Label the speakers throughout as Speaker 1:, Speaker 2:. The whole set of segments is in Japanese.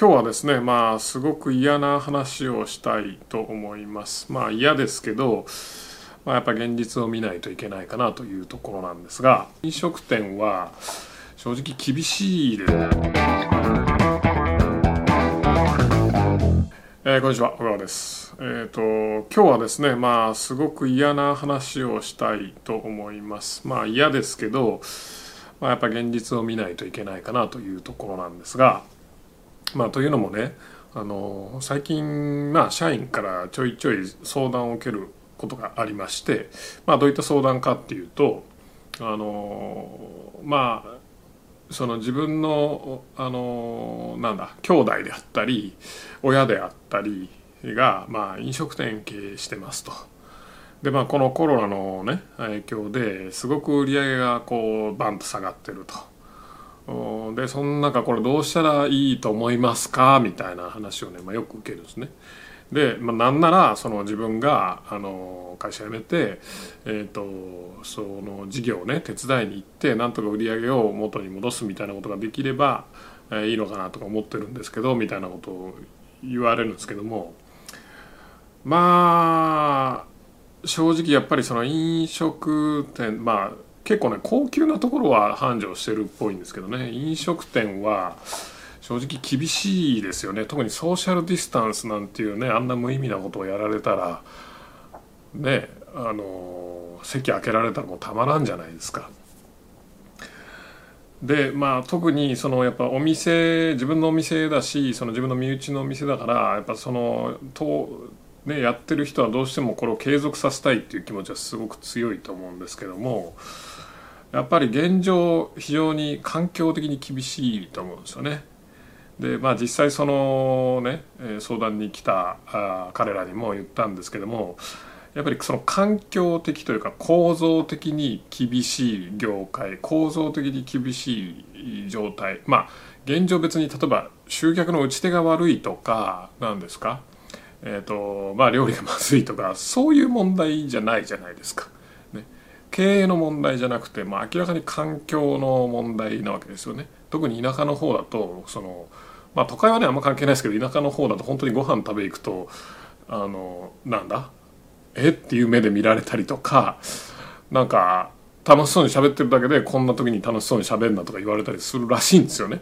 Speaker 1: 今日はですねまあすごく嫌な話をしたいと思います。まあ嫌ですけど、まあ、やっぱ現実を見ないといけないかなというところなんですが飲食店は正直厳しいです。えー、こんにちは小川です。えっ、ー、と今日はですねまあすごく嫌な話をしたいと思います。まあ嫌ですけど、まあ、やっぱ現実を見ないといけないかなというところなんですがまあ、というのもねあの最近、まあ、社員からちょいちょい相談を受けることがありまして、まあ、どういった相談かっていうとあのまあその自分のあのなんだ兄弟であったり親であったりが、まあ、飲食店経営してますと。でまあこのコロナのね影響ですごく売り上げがこうバンと下がってると。でその中これどうしたらいいと思いますか？みたいな話をね、まあ、よく受けるんですね。で、まあ、なんならその自分があの会社辞めて、えーと、その事業をね手伝いに行ってなんとか売り上げを元に戻すみたいなことができれば、えー、いいのかなとか思ってるんですけどみたいなことを言われるんですけども。まあ正直やっぱりその飲食店まあ結構ね高級なところは繁盛してるっぽいんですけどね飲食店は正直厳しいですよね特にソーシャルディスタンスなんていうねあんな無意味なことをやられたらねあの席開けられたらもうたまらんじゃないですか。でまあ特にそのやっぱお店自分のお店だしその自分の身内のお店だからやっぱそのとねやってる人はどうしてもこれを継続させたいっていう気持ちはすごく強いと思うんですけどもやっぱり現状非常に環境的に厳しいと思うんですよね。でまあ実際そのね相談に来たあ彼らにも言ったんですけどもやっぱりその環境的というか構造的に厳しい業界構造的に厳しい状態まあ現状別に例えば集客の打ち手が悪いとか何ですか？えーとまあ、料理がまずいとかそういう問題じゃないじゃないですか。ね経営の問題じゃなくて、まあ、明らかに環境の問題なわけですよね。特に田舎の方だとその、まあ、都会はねあんま関係ないですけど田舎の方だと本当にご飯食べ行くとあのなんだ？え？っていう目で見られたりとかなんか楽しそうに喋ってるだけでこんな時に楽しそうに喋るなとか言われたりするらしいんですよね。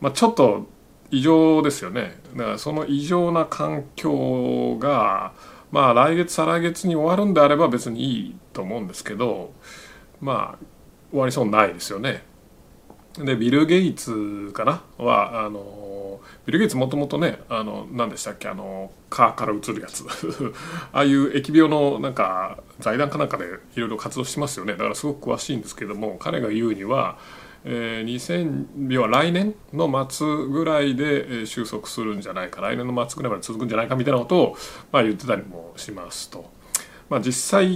Speaker 1: まあ、ちょっと異常ですよね。だからその異常な環境がまあ来月再来月に終わるんであれば別にいいと思うんですけどまあ終わりそうないですよね。でビル・ゲイツかな？はあのビル・ゲイツもともとねあの何でしたっけ？あのカーから移るやつ ああいう疫病のなんか財団かなんかでいろいろ活動してますよねだからすごく詳しいんですけども彼が言うにはえー、2000要は来年の末ぐらいで収束するんじゃないか来年の末ぐらいまで続くんじゃないかみたいなことを、まあ、言ってたりもしますと。まあ、実際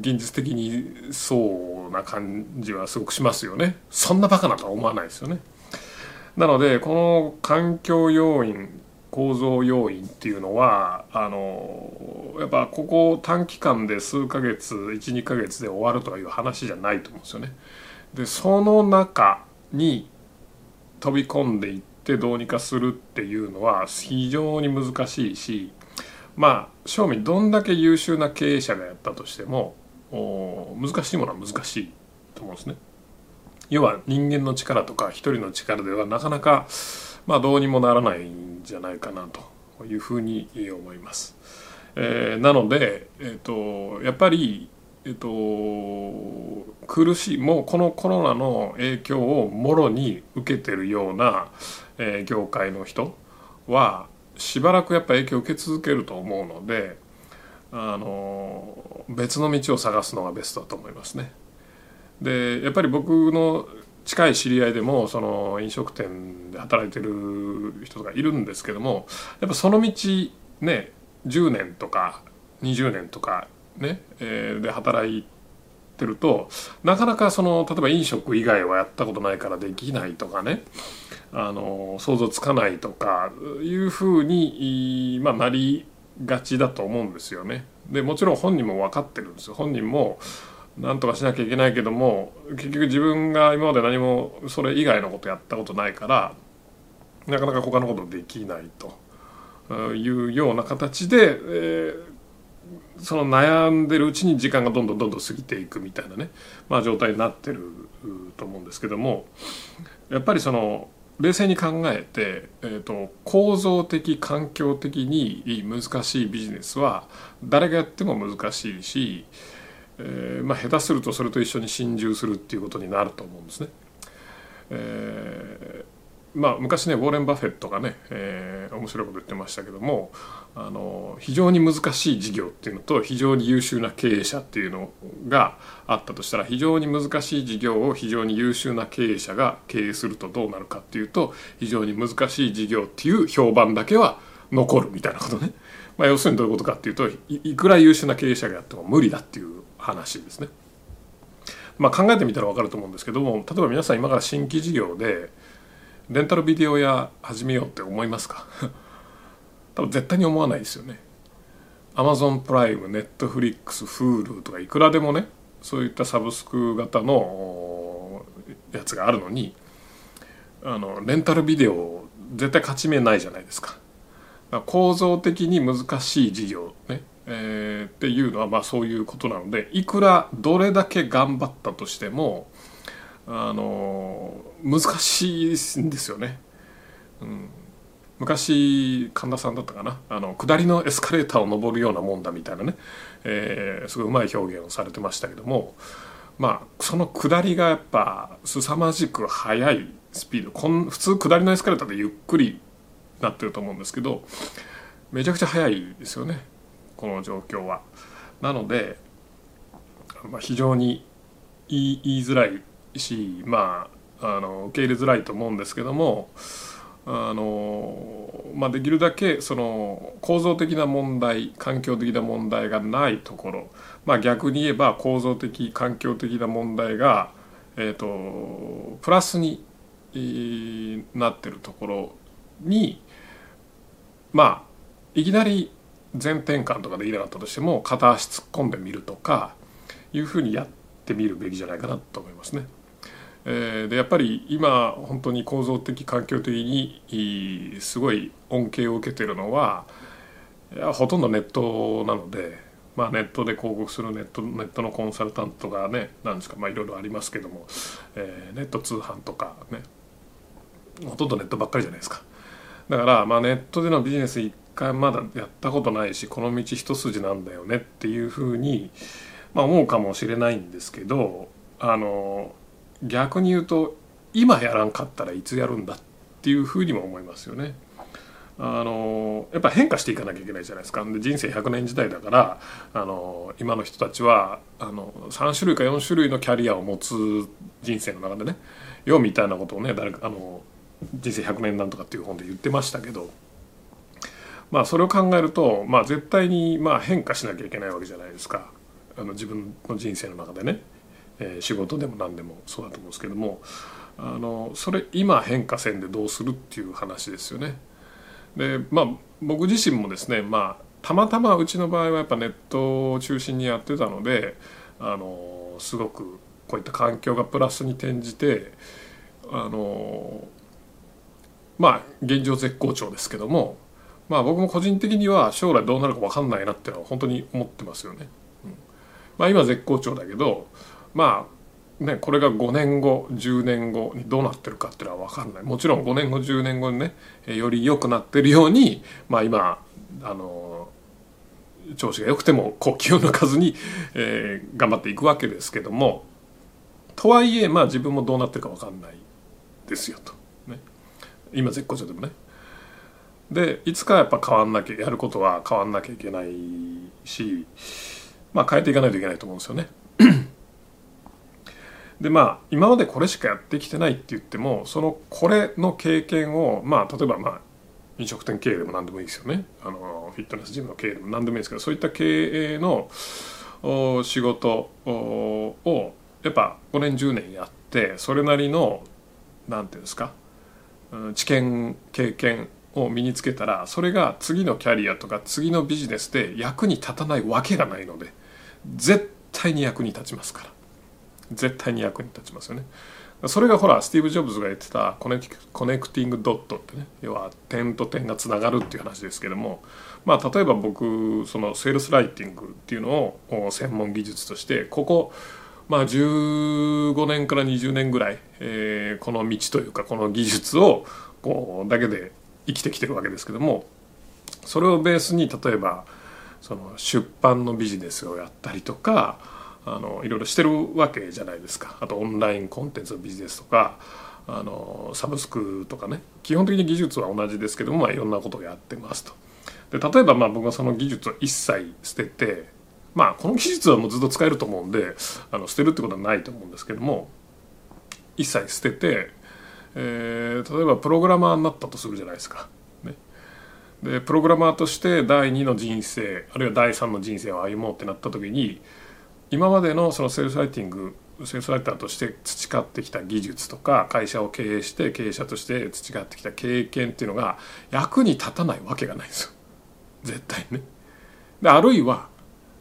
Speaker 1: 現実的にそうな感じはすごくしますよね。そんなバカなとは思わないですよね。なのでこの環境要因構造要因っていうのはあのやっぱここ短期間で数ヶ月12ヶ月で終わるとかいう話じゃないと思うんですよね。でその中に飛び込んでいってどうにかするっていうのは非常に難しいしまあ正味どんだけ優秀な経営者がやったとしても難しいものは難しいと思うんですね。要は人間の力とか一人の力ではなかなかまあどうにもならないんじゃないかなというふうに思います。えー、なので、えーとやっぱりえっと、苦しいもうこのコロナの影響をもろに受けてるような、えー、業界の人はしばらくやっぱ影響を受け続けると思うのであの別の道を探すのがベストだと思いますね。でやっぱり僕の近い知り合いでもその飲食店で働いてる人とかいるんですけどもやっぱその道ね10年とか20年とかね、えー、で働いてるとなかなかその例えば飲食以外はやったことないからできないとかねあの想像つかないとかいうふうに、まあ、なりがちだと思うんですよね。でもちろん本人も分かってるんですよ。本人も何とかしなきゃいけないけども結局自分が今まで何もそれ以外のことやったことないからなかなか他のことできないというような形で、えー、その悩んでるうちに時間がどんどんどんどん過ぎていくみたいなね、まあ、状態になってると思うんですけどもやっぱりその冷静に考えて、えーと、構造的環境的に難しいビジネスは誰がやっても難しいし、えーまあ、下手するとそれと一緒に心中するっていうことになると思うんですね。えーまあ、昔ねウォーレン・バフェットがね、えー、面白いこと言ってましたけどもあの非常に難しい事業っていうのと非常に優秀な経営者っていうのがあったとしたら非常に難しい事業を非常に優秀な経営者が経営するとどうなるかっていうと非常に難しい事業っていう評判だけは残るみたいなことね、まあ、要するにどういうことかっていうといくら優秀な経営者がやっても無理だっていう話ですね。まあ、考えてみたら分かると思うんですけども例えば皆さん今から新規事業でレンタルビデオ屋始めようって思いますか？多分絶対に思わないですよね。アマゾンプライム、ネットフリックス、フールーとかいくらでもねそういったサブスク型のやつがあるのにあのレンタルビデオ絶対勝ち目ないじゃないですか。か構造的に難しい事業ね、えー、っていうのはまあそういうことなのでいくらどれだけ頑張ったとしてもあの難しいんですよね。うん、昔神田さんだったかな。あの下りのエスカレーターを登るようなもんだみたいなね、えー、すごいうまい表現をされてましたけども。まあその下りがやっぱ凄まじく速いスピード。こん普通下りのエスカレーターでゆっくりなってると思うんですけどめちゃくちゃ速いですよね。この状況は。なので、まあ、非常に言いづらいしまああの受け入れづらいと思うんですけどもあの、まあ、できるだけその構造的な問題環境的な問題がないところ、まあ、逆に言えば構造的環境的な問題が、えーと、プラスになってるところにまあいきなり全転換とかできなかったとしても片足突っ込んでみるとかいうふうにやってみるべきじゃないかなと思いますね。えー、でやっぱり今本当に構造的環境的にすごい恩恵を受けてるのはいやほとんどネットなので、まあ、ネットで広告するネットネットのコンサルタントがねなんですか、まあ、いろいろありますけども、えー、ネット通販とかねほとんどネットばっかりじゃないですか。だからまあネットでのビジネス一回まだやったことないしこの道一筋なんだよねっていうふうに、まあ、思うかもしれないんですけどあの逆に言うと今やらんかったらいつやるんだっていうふうにも思いますよね。あのやっぱ変化していかなきゃいけないじゃないですかで人生100年時代だからあの今の人たちはあの3種類か4種類のキャリアを持つ人生の中でねよみたいなことをね誰かあの人生100年なんとかっていう本で言ってましたけどまあそれを考えると、まあ、絶対にまあ変化しなきゃいけないわけじゃないですかあの自分の人生の中でね。えー、仕事でも何でもそうだと思うんですけどもあのそれ今変化せんでどうするっていう話ですよね。でまあ僕自身もですねまあたまたまうちの場合はやっぱネットを中心にやってたのであのすごくこういった環境がプラスに転じてあのまあ現状絶好調ですけどもまあ僕も個人的には将来どうなるか分かんないなっていうのは本当に思ってますよね。うん、まあ今絶好調だけどまあねこれが5年後10年後にどうなってるかっていうのは分かんないもちろん5年後10年後にねより良くなってるようにまあ今あの調子が良くてもこう気を抜かずに、えー、頑張っていくわけですけどもとはいえまあ自分もどうなってるか分かんないですよと、ね、今絶好調でもね。でいつかやっぱ変わんなきゃやることは変わんなきゃいけないしまあ変えていかないといけないと思うんですよね。でまあ今までこれしかやってきてないって言ってもそのこれの経験をまあ例えばまあ飲食店経営でも何でもいいですよね。あのフィットネスジムの経営でも何でもいいですけどそういった経営の仕事をやっぱ5年10年やってそれなりの何て言うんですか知見経験を身につけたらそれが次のキャリアとか次のビジネスで役に立たないわけがないので絶対に役に立ちますから。絶対に役に立ちますよね。それがほらスティーブ・ジョブズが言ってたコネコネクティングドットってね。要は点と点がつながるっていう話ですけどもまあ例えば僕そのセールスライティングっていうのを専門技術としてここまあ15年から20年ぐらい、えー、この道というかこの技術をこうだけで生きてきてるわけですけどもそれをベースに例えばその出版のビジネスをやったりとかあのいろいろしてるわけじゃないですかあとオンラインコンテンツのビジネスとかあのサブスクとかね基本的に技術は同じですけども、まあ、いろんなことをやってますと。で例えばまあ僕はその技術を一切捨ててまあこの技術はもうずっと使えると思うんであの捨てるってことはないと思うんですけども一切捨てて、えー、例えばプログラマーになったとするじゃないですか。ね、でプログラマーとして第2の人生あるいは第3の人生を歩もうってなった時に今までのそのセールスライティングセールスライターとして培ってきた技術とか会社を経営して経営者として培ってきた経験っていうのが役に立たないわけがないんですよ。絶対ね。であるいは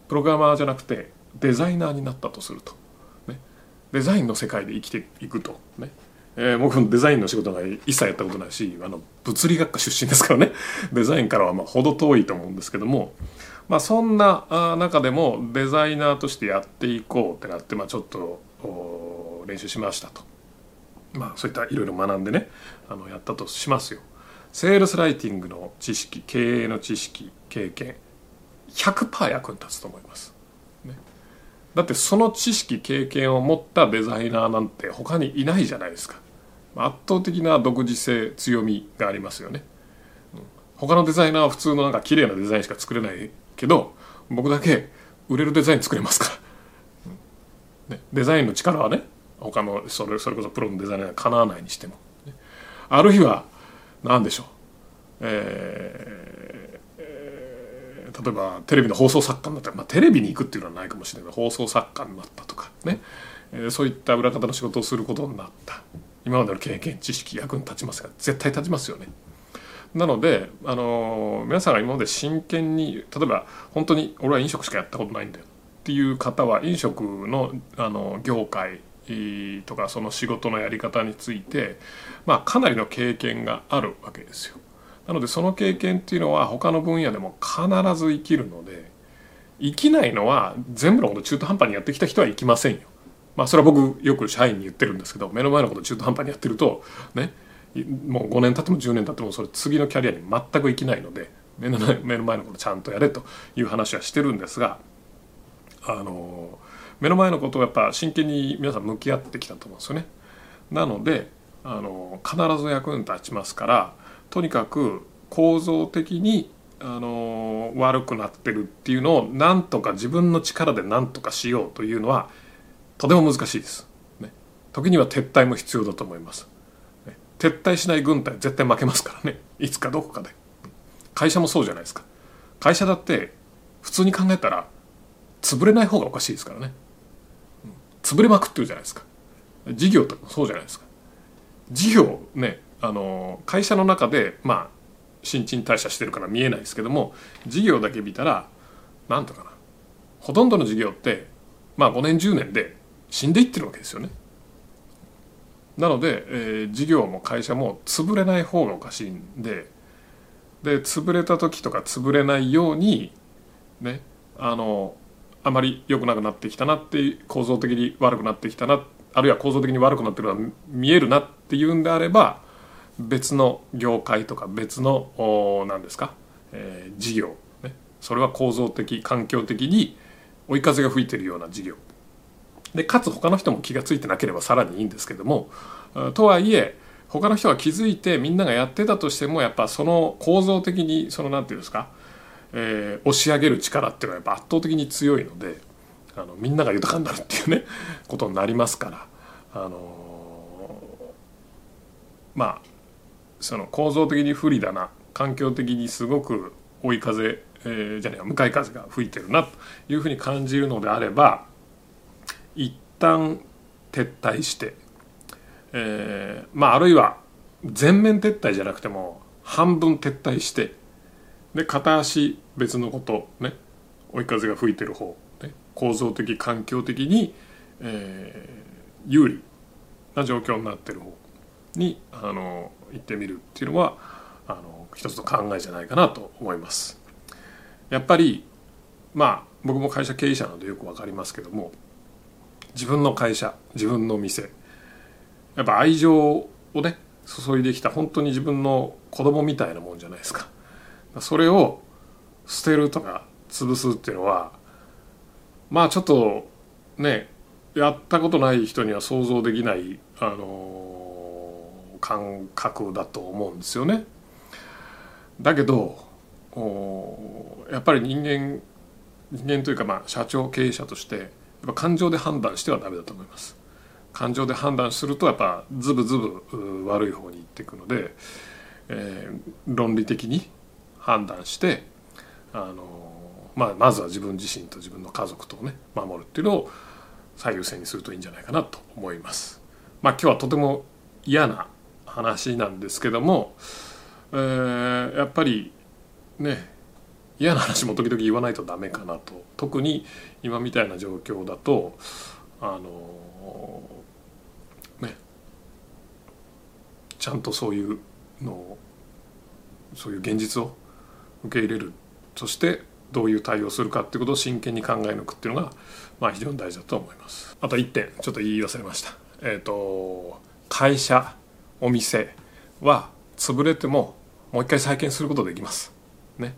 Speaker 1: プログラマーじゃなくてデザイナーになったとすると、ね、デザインの世界で生きていくと。ね。えー、僕もデザインの仕事が一切やったことないしあの物理学科出身ですからね。デザインからはまあ程遠いと思うんですけどもまあ、そんな中でもデザイナーとしてやっていこうってなって、まあ、ちょっと練習しましたと、まあ、そういったいろいろ学んでねあのやったとしますよ。セールスライティングの知識経営の知識経験100%役に立つと思います。ね、だってその知識経験を持ったデザイナーなんて他にいないじゃないですか。圧倒的な独自性強みがありますよね。他のデザイナーは普通のなんか綺麗なデザインしか作れないけど僕だけ売れるデザイン作れますから、ね、デザインの力はね他のそれそれこそプロのデザイナーがかなわないにしても、ね、ある日は何でしょう、えー、例えばテレビの放送作家になった。ら、まあ、テレビに行くっていうのはないかもしれない。けど放送作家になったとか。ね、えー、そういった裏方の仕事をすることになった。今までの経験知識役に立ちますが絶対立ちますよね。なのであの皆さんが今まで真剣に例えば本当に俺は飲食しかやったことないんだよっていう方は飲食のあの業界とかその仕事のやり方について、まあ、かなりの経験があるわけですよ。なのでその経験っていうのは他の分野でも必ず生きるので生きないのは全部のこと中途半端にやってきた人は生きませんよ。まあそれは僕よく社員に言ってるんですけど目の前のこと中途半端にやってるとねもう5年経っても10年経ってもそれ次のキャリアに全く生きないので目の目の前のことちゃんとやれという話はしてるんですがあの目の前のことをやっぱ真剣に皆さん向き合ってきたと思うんですよね。なのであの必ず役に立ちますからとにかく構造的にあの悪くなってるっていうのをなんとか自分の力で何とかしようというのはとても難しいです。ね、時には撤退も必要だと思います。撤退しない軍隊絶対負けますからね。いつかどこかで。会社もそうじゃないですか。会社だって普通に考えたら潰れない方がおかしいですからね。潰れまくってるじゃないですか。事業とかもそうじゃないですか。事業ねあの会社の中でまあ新陳代謝してるから見えないですけども事業だけ見たらなんとかな。ほとんどの事業ってまあ5年10年で死んでいってるわけですよね。なので、えー、事業も会社も潰れない方がおかしいんでで潰れた時とか潰れないようにねあのあまり良くなくなってきたなって構造的に悪くなってきたなあるいは構造的に悪くなってるのは見えるなっていうんであれば別の業界とか別の何ですか、えー、事業、ね、それは構造的環境的に追い風が吹いてるような事業。でかつ他の人も気が付いてなければさらにいいんですけどもとはいえ他の人が気づいてみんながやってたとしてもやっぱその構造的にその何て言うんですか、えー、押し上げる力っていうのはやっぱ圧倒的に強いのであのみんなが豊かになるっていうね ことになりますからあのー、まあその構造的に不利だな環境的にすごく追い風、えー、じゃねえ向かい風が吹いてるなというふうに感じるのであれば一旦撤退して、えー、まああるいは全面撤退じゃなくても半分撤退してで片足別のことね追い風が吹いてる方、ね、構造的環境的に、えー、有利な状況になってる方にあの行ってみるっていうのはあの一つの考えじゃないかなと思います。やっぱりまあ僕も会社経営者なのでよく分かりますけども自分の会社自分の店やっぱ愛情をね注いできた本当に自分の子供みたいなもんじゃないですかそれを捨てるとか潰すっていうのはまあちょっとねやったことない人には想像できないあの感覚だと思うんですよね。だけどやっぱり人間人間というかまあ社長経営者としてやっぱ感情で判断してはダメだと思います。感情で判断するとやっぱズブズブ悪い方に行っていくので、えー、論理的に判断してあの、まあ、まずは自分自身と自分の家族とね守るっていうのを最優先にするといいんじゃないかなと思います。まあ、今日はとても嫌な話なんですけども、えー、やっぱりね嫌な話も時々言わないとダメかなと。特に今みたいな状況だとあのね。ちゃんとそういうのをそういう現実を受け入れる。そしてどういう対応するかってことを真剣に考え抜くっていうのが、まあ、非常に大事だと思います。あと1点ちょっと言い忘れました。えっ、ー、と会社お店は潰れてももう一回再建することできます。ね。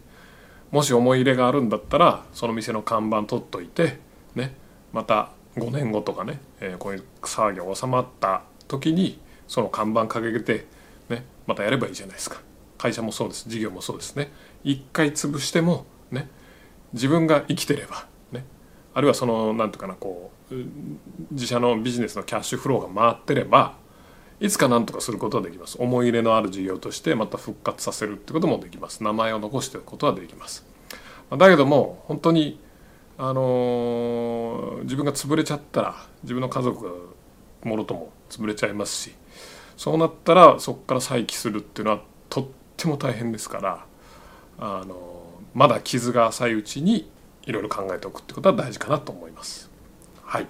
Speaker 1: もし思い入れがあるんだったらその店の看板取っといてねまた5年後とかね、えー、こういう騒ぎが収まった時にその看板掲げて、ね、またやればいいじゃないですか。会社もそうです。事業もそうですね。一回潰してもね自分が生きてればねあるいはその何ていうかなこう自社のビジネスのキャッシュフローが回ってればいつか何とかすることはできます。思い入れのある事業としてまた復活させるってこともできます。名前を残しておくことはできます。だけども本当にあの、自分が潰れちゃったら自分の家族がもろとも潰れちゃいますしそうなったらそこから再起するっていうのはとっても大変ですからあの、まだ傷が浅いうちにいろいろ考えておくってことは大事かなと思います。はい。